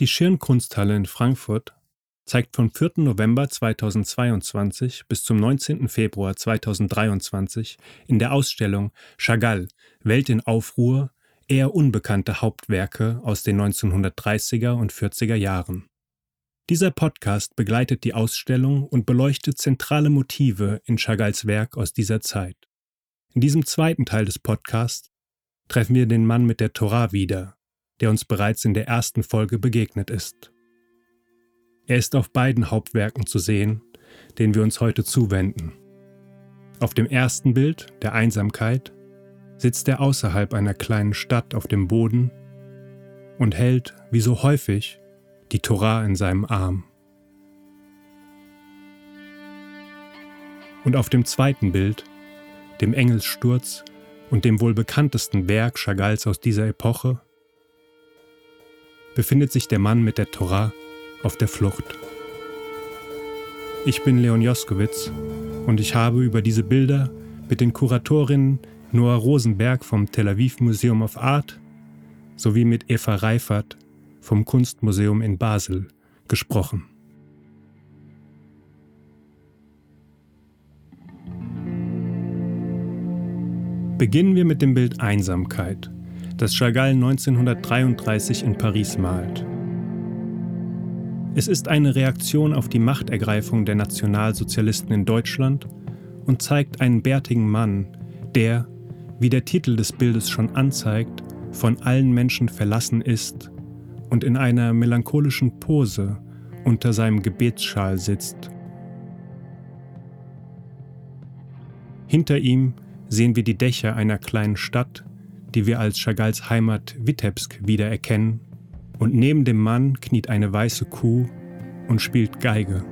Die Schirnkunsthalle in Frankfurt zeigt vom 4. November 2022 bis zum 19. Februar 2023 in der Ausstellung Chagall Welt in Aufruhr eher unbekannte Hauptwerke aus den 1930er und 40er Jahren. Dieser Podcast begleitet die Ausstellung und beleuchtet zentrale Motive in Chagalls Werk aus dieser Zeit. In diesem zweiten Teil des Podcasts treffen wir den Mann mit der Torah wieder, der uns bereits in der ersten Folge begegnet ist. Er ist auf beiden Hauptwerken zu sehen, denen wir uns heute zuwenden. Auf dem ersten Bild, der Einsamkeit, sitzt er außerhalb einer kleinen Stadt auf dem Boden und hält, wie so häufig, die Torah in seinem Arm. Und auf dem zweiten Bild, dem Engelssturz und dem wohl bekanntesten Werk Chagalls aus dieser Epoche, befindet sich der Mann mit der Torah auf der Flucht. Ich bin Leon Joskowitz und ich habe über diese Bilder mit den Kuratorinnen Noah Rosenberg vom Tel Aviv Museum of Art sowie mit Eva Reifert vom Kunstmuseum in Basel gesprochen. Beginnen wir mit dem Bild Einsamkeit, das Chagall 1933 in Paris malt. Es ist eine Reaktion auf die Machtergreifung der Nationalsozialisten in Deutschland und zeigt einen bärtigen Mann, der, wie der Titel des Bildes schon anzeigt, von allen Menschen verlassen ist und in einer melancholischen Pose unter seinem Gebetsschal sitzt. Hinter ihm sehen wir die Dächer einer kleinen Stadt, die wir als Chagalls Heimat Witebsk wiedererkennen und neben dem Mann kniet eine weiße Kuh und spielt Geige.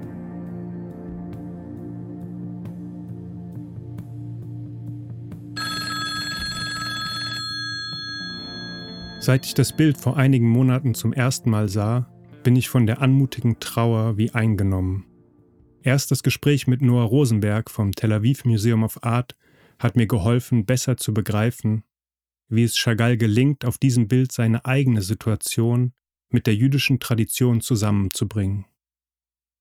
Seit ich das Bild vor einigen Monaten zum ersten Mal sah, bin ich von der anmutigen Trauer wie eingenommen. Erst das Gespräch mit Noah Rosenberg vom Tel Aviv Museum of Art hat mir geholfen, besser zu begreifen, wie es Chagall gelingt, auf diesem Bild seine eigene Situation mit der jüdischen Tradition zusammenzubringen.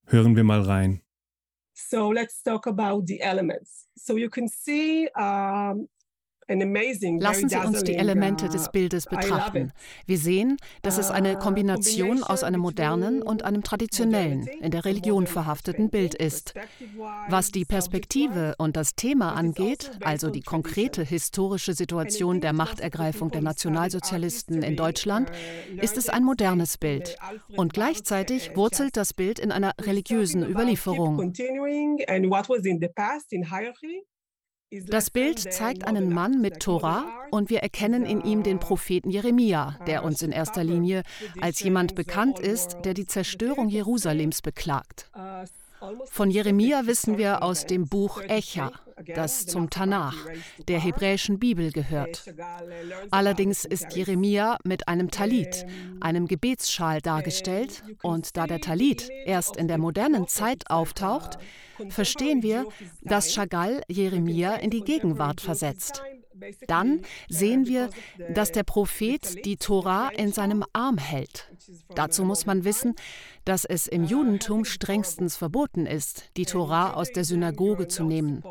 Hören wir mal rein. So let's talk about the elements. So you can see um, Lassen Sie uns die Elemente des uh, Bildes betrachten. Wir sehen, dass es eine uh, Kombination aus einem modernen und einem traditionellen, in der Religion verhafteten Bild ist. Was die Perspektive und das Thema angeht, also die konkrete historische Situation der Machtergreifung der Nationalsozialisten in Deutschland, uh, ist es ein modernes Bild. Und gleichzeitig wurzelt das Bild in einer religiösen Überlieferung. Das Bild zeigt einen Mann mit Tora und wir erkennen in ihm den Propheten Jeremia, der uns in erster Linie als jemand bekannt ist, der die Zerstörung Jerusalems beklagt. Von Jeremia wissen wir aus dem Buch Echa, das zum Tanach, der hebräischen Bibel gehört. Allerdings ist Jeremia mit einem Talit, einem Gebetsschal dargestellt, und da der Talit erst in der modernen Zeit auftaucht, verstehen wir, dass Chagall Jeremia in die Gegenwart versetzt. Dann sehen wir, dass der Prophet die Tora in seinem Arm hält. Dazu muss man wissen, dass es im Judentum strengstens verboten ist, die Tora aus der Synagoge zu nehmen.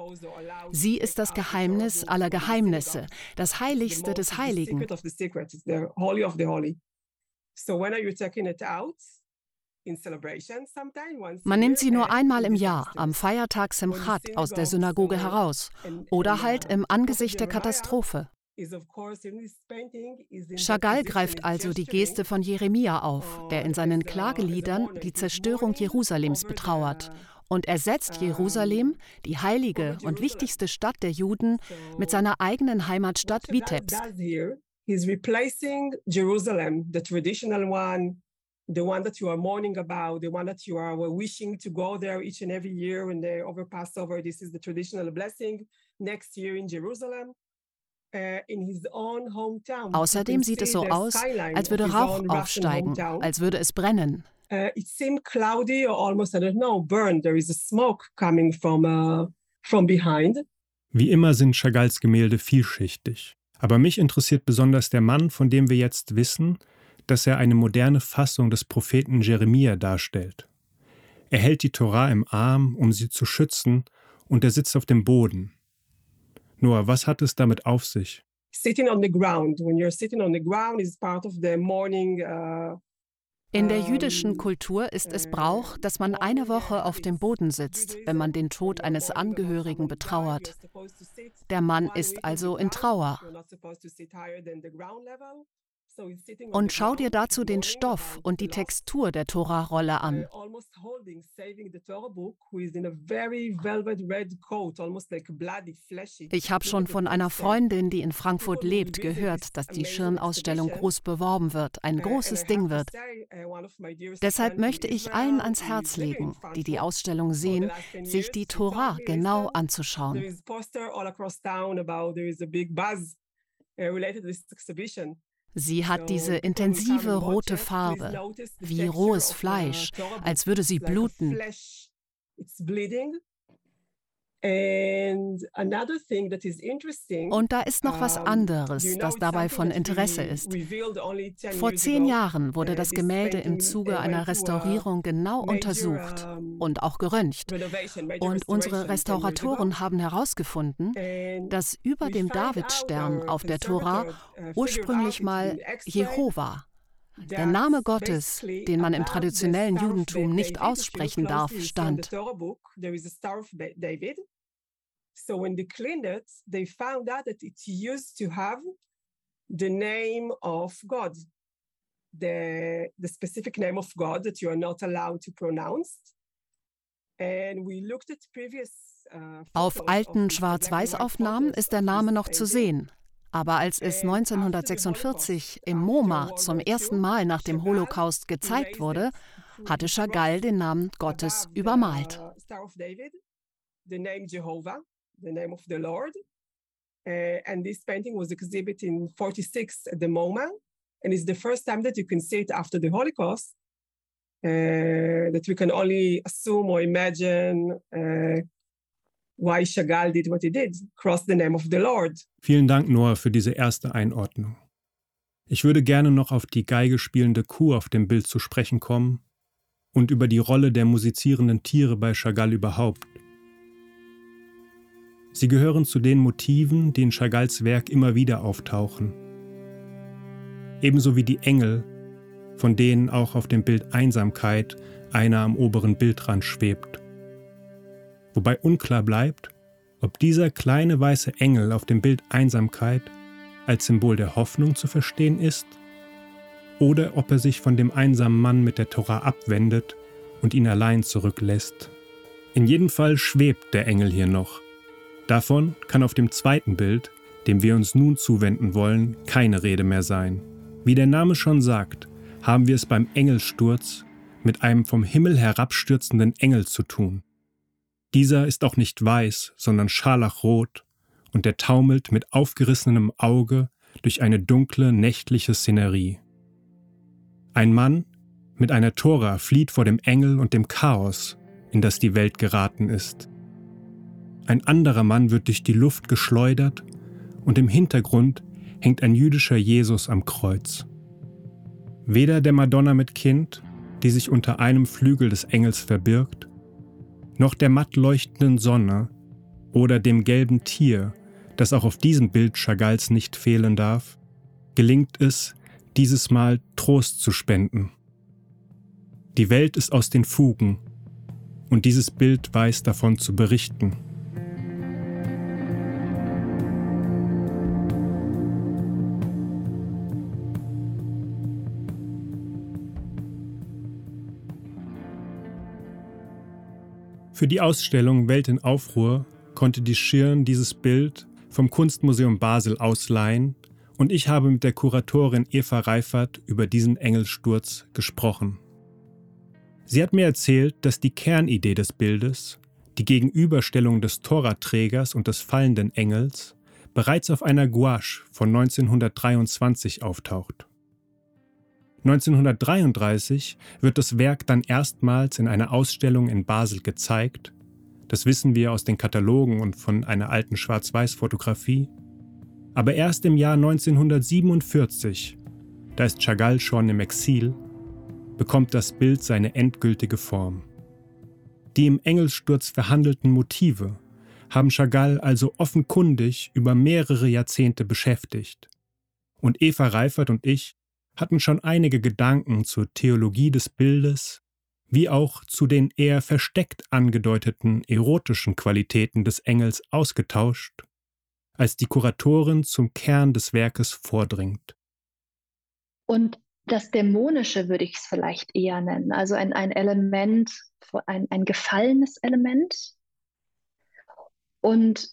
Sie ist das Geheimnis aller Geheimnisse, das Heiligste des Heiligen. Man nimmt sie nur einmal im Jahr, am Feiertag Simchat, aus der Synagoge heraus oder halt im Angesicht der Katastrophe. Chagall greift also die Geste von Jeremia auf, der in seinen Klageliedern die Zerstörung Jerusalems betrauert und ersetzt Jerusalem, die heilige und wichtigste Stadt der Juden, mit seiner eigenen Heimatstadt Vitebsk. He's replacing Jerusalem, the traditional one, the one that you are mourning about, the one that you are wishing to go there each and every year when they over Passover. This is the traditional blessing next year in Jerusalem. Uh, Außerdem sieht es so aus, als würde Rauch aufsteigen, als würde es brennen. Uh, it seemed cloudy or almost, I don't know, burned. There is a smoke coming from, uh, from behind. Wie immer sind Chagalls Gemälde vielschichtig. Aber mich interessiert besonders der Mann, von dem wir jetzt wissen, dass er eine moderne Fassung des Propheten Jeremia darstellt. Er hält die Torah im Arm, um sie zu schützen, und er sitzt auf dem Boden. Noah, was hat es damit auf sich? Sitting on the ground. When you're sitting on the ground is part of the morning uh, in der jüdischen Kultur ist es Brauch, dass man eine Woche auf dem Boden sitzt, wenn man den Tod eines Angehörigen betrauert. Der Mann ist also in Trauer. Und schau dir dazu den Stoff und die Textur der Tora-Rolle an. Ich habe schon von einer Freundin, die in Frankfurt lebt, gehört, dass die Schirnausstellung groß beworben wird, ein großes Ding wird. Deshalb möchte ich allen ans Herz legen, die die Ausstellung sehen, sich die Tora genau anzuschauen. Sie hat diese intensive rote Farbe, wie rohes Fleisch, als würde sie bluten. Und da ist noch was anderes, das dabei von Interesse ist. Vor zehn Jahren wurde uh, das Gemälde im Zuge einer Restaurierung genau untersucht und auch geröntgt. Und unsere Restauratoren haben herausgefunden, dass über dem Davidstern auf der Tora uh, ursprünglich mal Jehova, der Name Gottes, den man im traditionellen Judentum nicht aussprechen darf, stand. So when they cleaned it, they found out that it used to have the name of God, the, the specific name of God that you are not allowed to pronounce. And we looked at previous uh, Auf alten Schwarz-Weiß-Aufnahmen ist der Name noch zu sehen. Aber als es 1946 im MoMA zum ersten Mal nach dem Holocaust gezeigt wurde, hatte Chagall den Namen Gottes übermalt. and this painting was exhibited in 46 at the MoMA, and it's the first time that you can see it after the Holocaust. Uh, that we can only assume or imagine uh, why Chagall did what he did, cross the name of the Lord. Vielen Dank, Noah, für diese erste Einordnung. Ich würde gerne noch auf die Geige spielende Kuh auf dem Bild zu sprechen kommen und über die Rolle der musizierenden Tiere bei Chagall überhaupt. Sie gehören zu den Motiven, die in Chagalls Werk immer wieder auftauchen. Ebenso wie die Engel, von denen auch auf dem Bild Einsamkeit einer am oberen Bildrand schwebt wobei unklar bleibt, ob dieser kleine weiße Engel auf dem Bild Einsamkeit als Symbol der Hoffnung zu verstehen ist oder ob er sich von dem einsamen Mann mit der Tora abwendet und ihn allein zurücklässt. In jedem Fall schwebt der Engel hier noch. Davon kann auf dem zweiten Bild, dem wir uns nun zuwenden wollen, keine Rede mehr sein. Wie der Name schon sagt, haben wir es beim Engelsturz mit einem vom Himmel herabstürzenden Engel zu tun. Dieser ist auch nicht weiß, sondern scharlachrot, und er taumelt mit aufgerissenem Auge durch eine dunkle, nächtliche Szenerie. Ein Mann mit einer Tora flieht vor dem Engel und dem Chaos, in das die Welt geraten ist. Ein anderer Mann wird durch die Luft geschleudert und im Hintergrund hängt ein jüdischer Jesus am Kreuz. Weder der Madonna mit Kind, die sich unter einem Flügel des Engels verbirgt, noch der matt leuchtenden Sonne oder dem gelben Tier, das auch auf diesem Bild Chagalls nicht fehlen darf, gelingt es, dieses Mal Trost zu spenden. Die Welt ist aus den Fugen und dieses Bild weiß davon zu berichten. Für die Ausstellung Welt in Aufruhr konnte die Schirn dieses Bild vom Kunstmuseum Basel ausleihen und ich habe mit der Kuratorin Eva Reifert über diesen Engelsturz gesprochen. Sie hat mir erzählt, dass die Kernidee des Bildes, die Gegenüberstellung des Toraträgers und des fallenden Engels, bereits auf einer Gouache von 1923 auftaucht. 1933 wird das Werk dann erstmals in einer Ausstellung in Basel gezeigt. Das wissen wir aus den Katalogen und von einer alten Schwarz-Weiß-Fotografie. Aber erst im Jahr 1947, da ist Chagall schon im Exil, bekommt das Bild seine endgültige Form. Die im Engelsturz verhandelten Motive haben Chagall also offenkundig über mehrere Jahrzehnte beschäftigt. Und Eva Reifert und ich hatten schon einige Gedanken zur Theologie des Bildes, wie auch zu den eher versteckt angedeuteten erotischen Qualitäten des Engels ausgetauscht, als die Kuratorin zum Kern des Werkes vordringt. Und das Dämonische würde ich es vielleicht eher nennen, also ein, ein Element, ein, ein gefallenes Element. Und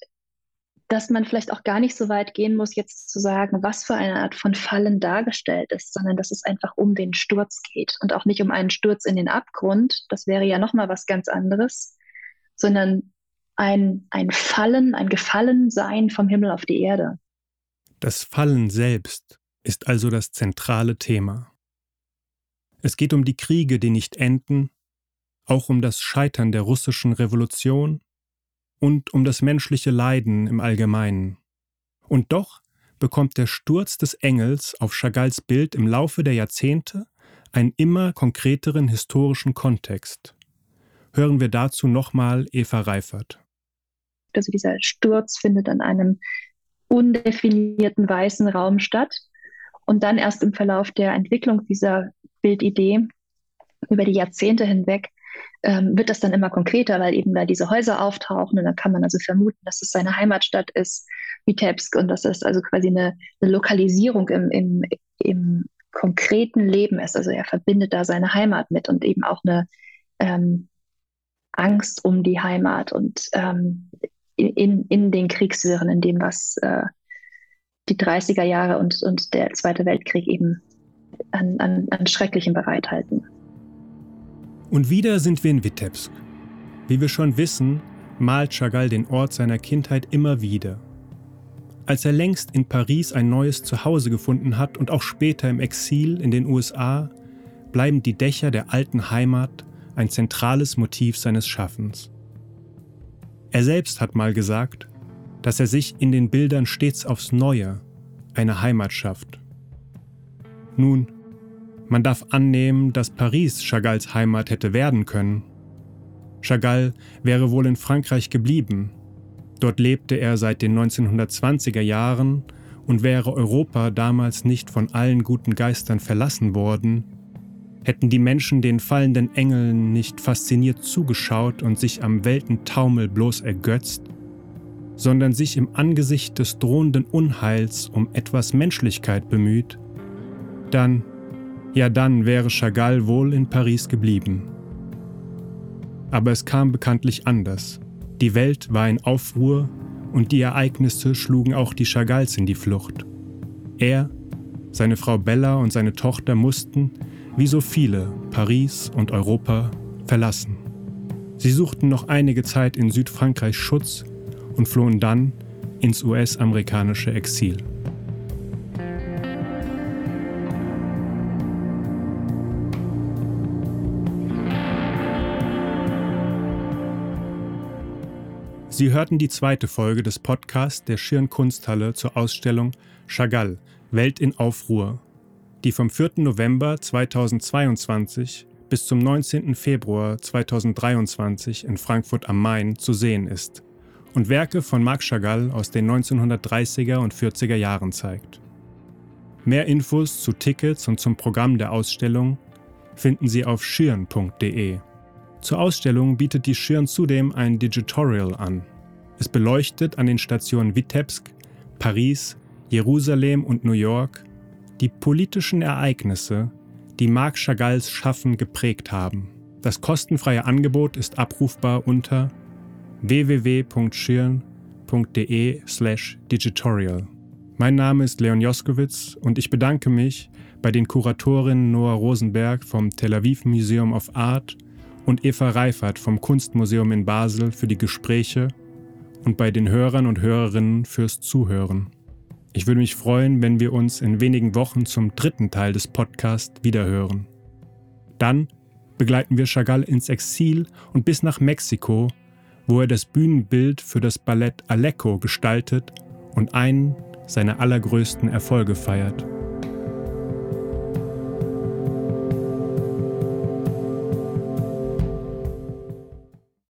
dass man vielleicht auch gar nicht so weit gehen muss, jetzt zu sagen, was für eine Art von Fallen dargestellt ist, sondern dass es einfach um den Sturz geht und auch nicht um einen Sturz in den Abgrund, das wäre ja nochmal was ganz anderes, sondern ein, ein Fallen, ein Gefallensein vom Himmel auf die Erde. Das Fallen selbst ist also das zentrale Thema. Es geht um die Kriege, die nicht enden, auch um das Scheitern der russischen Revolution und um das menschliche Leiden im Allgemeinen. Und doch bekommt der Sturz des Engels auf Chagalls Bild im Laufe der Jahrzehnte einen immer konkreteren historischen Kontext. Hören wir dazu nochmal Eva Reifert. Also dieser Sturz findet an einem undefinierten weißen Raum statt und dann erst im Verlauf der Entwicklung dieser Bildidee über die Jahrzehnte hinweg ähm, wird das dann immer konkreter, weil eben da diese Häuser auftauchen und dann kann man also vermuten, dass es seine Heimatstadt ist, Vitebsk, und dass es also quasi eine, eine Lokalisierung im, im, im konkreten Leben ist. Also er verbindet da seine Heimat mit und eben auch eine ähm, Angst um die Heimat und ähm, in, in den Kriegswirren, in dem, was äh, die 30er Jahre und, und der Zweite Weltkrieg eben an, an, an Schrecklichem bereithalten. Und wieder sind wir in Vitebsk. Wie wir schon wissen, malt Chagall den Ort seiner Kindheit immer wieder. Als er längst in Paris ein neues Zuhause gefunden hat und auch später im Exil in den USA, bleiben die Dächer der alten Heimat ein zentrales Motiv seines Schaffens. Er selbst hat mal gesagt, dass er sich in den Bildern stets aufs Neue eine Heimat schafft. Nun, man darf annehmen, dass Paris Chagalls Heimat hätte werden können. Chagall wäre wohl in Frankreich geblieben. Dort lebte er seit den 1920er Jahren und wäre Europa damals nicht von allen guten Geistern verlassen worden, hätten die Menschen den fallenden Engeln nicht fasziniert zugeschaut und sich am Weltentaumel bloß ergötzt, sondern sich im Angesicht des drohenden Unheils um etwas Menschlichkeit bemüht, dann ja dann wäre Chagall wohl in Paris geblieben. Aber es kam bekanntlich anders. Die Welt war in Aufruhr und die Ereignisse schlugen auch die Chagalls in die Flucht. Er, seine Frau Bella und seine Tochter mussten, wie so viele, Paris und Europa verlassen. Sie suchten noch einige Zeit in Südfrankreich Schutz und flohen dann ins US-amerikanische Exil. Sie hörten die zweite Folge des Podcasts der Schirn Kunsthalle zur Ausstellung Chagall, Welt in Aufruhr, die vom 4. November 2022 bis zum 19. Februar 2023 in Frankfurt am Main zu sehen ist und Werke von Marc Chagall aus den 1930er und 40er Jahren zeigt. Mehr Infos zu Tickets und zum Programm der Ausstellung finden Sie auf schirn.de. Zur Ausstellung bietet die Schirn zudem ein Digitorial an. Es beleuchtet an den Stationen Vitebsk, Paris, Jerusalem und New York die politischen Ereignisse, die Marc Chagalls Schaffen geprägt haben. Das kostenfreie Angebot ist abrufbar unter www.schirn.de/digitorial. Mein Name ist Leon Joskowitz und ich bedanke mich bei den Kuratorinnen Noah Rosenberg vom Tel Aviv Museum of Art und Eva Reifert vom Kunstmuseum in Basel für die Gespräche und bei den Hörern und Hörerinnen fürs Zuhören. Ich würde mich freuen, wenn wir uns in wenigen Wochen zum dritten Teil des Podcasts wiederhören. Dann begleiten wir Chagall ins Exil und bis nach Mexiko, wo er das Bühnenbild für das Ballett Alecco gestaltet und einen seiner allergrößten Erfolge feiert.